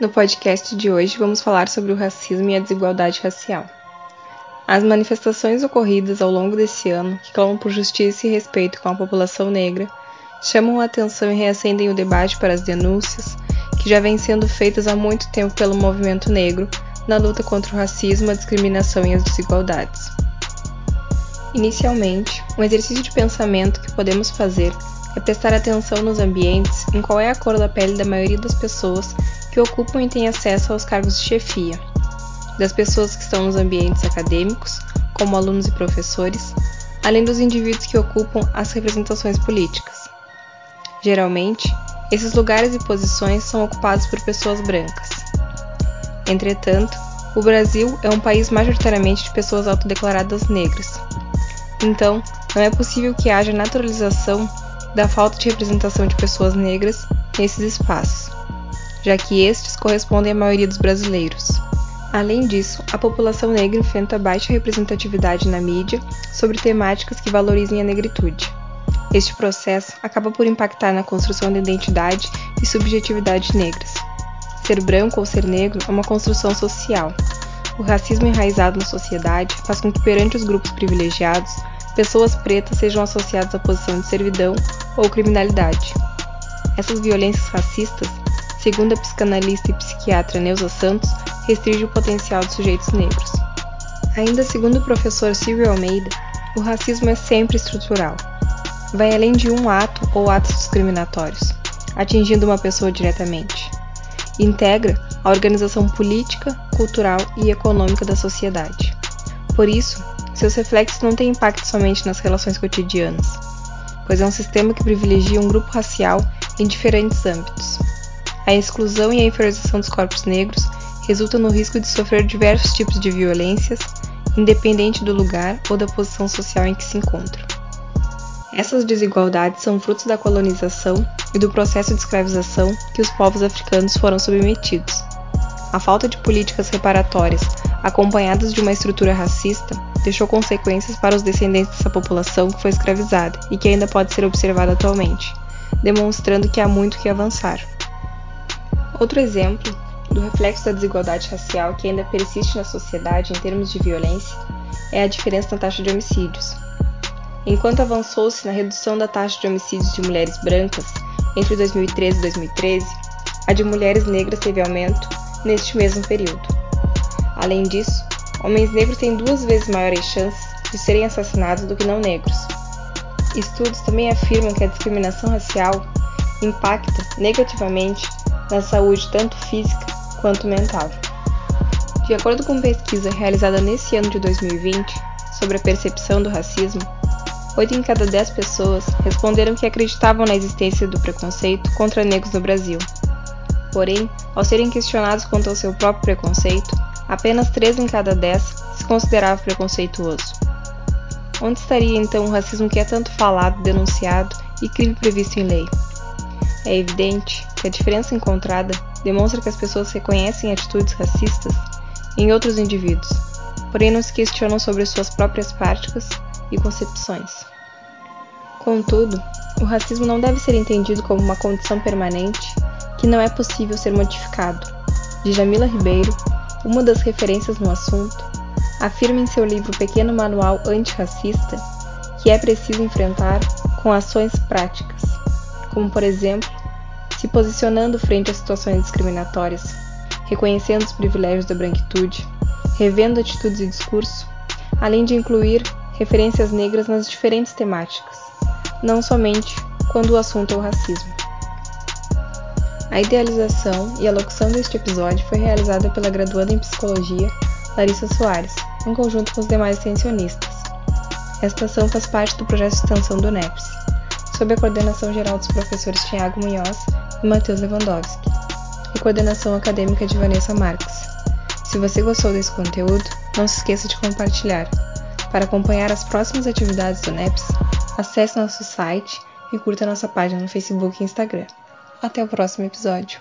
No podcast de hoje vamos falar sobre o racismo e a desigualdade racial. As manifestações ocorridas ao longo desse ano, que clamam por justiça e respeito com a população negra, chamam a atenção e reacendem o debate para as denúncias que já vêm sendo feitas há muito tempo pelo movimento negro na luta contra o racismo, a discriminação e as desigualdades. Inicialmente, um exercício de pensamento que podemos fazer é prestar atenção nos ambientes em qual é a cor da pele da maioria das pessoas que ocupam e têm acesso aos cargos de chefia, das pessoas que estão nos ambientes acadêmicos, como alunos e professores, além dos indivíduos que ocupam as representações políticas. Geralmente, esses lugares e posições são ocupados por pessoas brancas. Entretanto, o Brasil é um país majoritariamente de pessoas autodeclaradas negras. Então, não é possível que haja naturalização da falta de representação de pessoas negras nesses espaços já que estes correspondem à maioria dos brasileiros. Além disso, a população negra enfrenta baixa representatividade na mídia sobre temáticas que valorizem a negritude. Este processo acaba por impactar na construção da identidade e subjetividade negras. Ser branco ou ser negro é uma construção social. O racismo enraizado na sociedade faz com que, perante os grupos privilegiados, pessoas pretas sejam associadas à posição de servidão ou criminalidade. Essas violências racistas segundo a psicanalista e psiquiatra Neuza Santos, restringe o potencial dos sujeitos negros. Ainda segundo o professor Silvio Almeida, o racismo é sempre estrutural. Vai além de um ato ou atos discriminatórios, atingindo uma pessoa diretamente. Integra a organização política, cultural e econômica da sociedade. Por isso, seus reflexos não têm impacto somente nas relações cotidianas, pois é um sistema que privilegia um grupo racial em diferentes âmbitos. A exclusão e a inferiorização dos corpos negros resulta no risco de sofrer diversos tipos de violências, independente do lugar ou da posição social em que se encontram. Essas desigualdades são frutos da colonização e do processo de escravização que os povos africanos foram submetidos. A falta de políticas reparatórias, acompanhadas de uma estrutura racista, deixou consequências para os descendentes dessa população que foi escravizada e que ainda pode ser observada atualmente, demonstrando que há muito que avançar. Outro exemplo do reflexo da desigualdade racial que ainda persiste na sociedade em termos de violência é a diferença na taxa de homicídios. Enquanto avançou-se na redução da taxa de homicídios de mulheres brancas entre 2013 e 2013, a de mulheres negras teve aumento neste mesmo período. Além disso, homens negros têm duas vezes maiores chances de serem assassinados do que não negros. Estudos também afirmam que a discriminação racial impacta negativamente na saúde tanto física quanto mental. De acordo com pesquisa realizada nesse ano de 2020 sobre a percepção do racismo, 8 em cada 10 pessoas responderam que acreditavam na existência do preconceito contra negros no Brasil. Porém, ao serem questionados quanto ao seu próprio preconceito, apenas 3 em cada 10 se considerava preconceituoso. Onde estaria então o racismo que é tanto falado, denunciado e crime previsto em lei? É evidente que a diferença encontrada demonstra que as pessoas reconhecem atitudes racistas em outros indivíduos, porém não se questionam sobre suas próprias práticas e concepções. Contudo, o racismo não deve ser entendido como uma condição permanente que não é possível ser modificado. De Jamila Ribeiro, uma das referências no assunto, afirma em seu livro Pequeno Manual Antirracista que é preciso enfrentar com ações práticas como por exemplo, se posicionando frente a situações discriminatórias, reconhecendo os privilégios da branquitude, revendo atitudes e discurso, além de incluir referências negras nas diferentes temáticas, não somente quando o assunto é o racismo. A idealização e a locução deste episódio foi realizada pela graduanda em psicologia Larissa Soares, em conjunto com os demais extensionistas. Esta ação faz parte do projeto de extensão do NEPS sob a coordenação geral dos professores Tiago Munhoz e Matheus Lewandowski, e coordenação acadêmica de Vanessa Marques. Se você gostou desse conteúdo, não se esqueça de compartilhar. Para acompanhar as próximas atividades do NEPS, acesse nosso site e curta nossa página no Facebook e Instagram. Até o próximo episódio.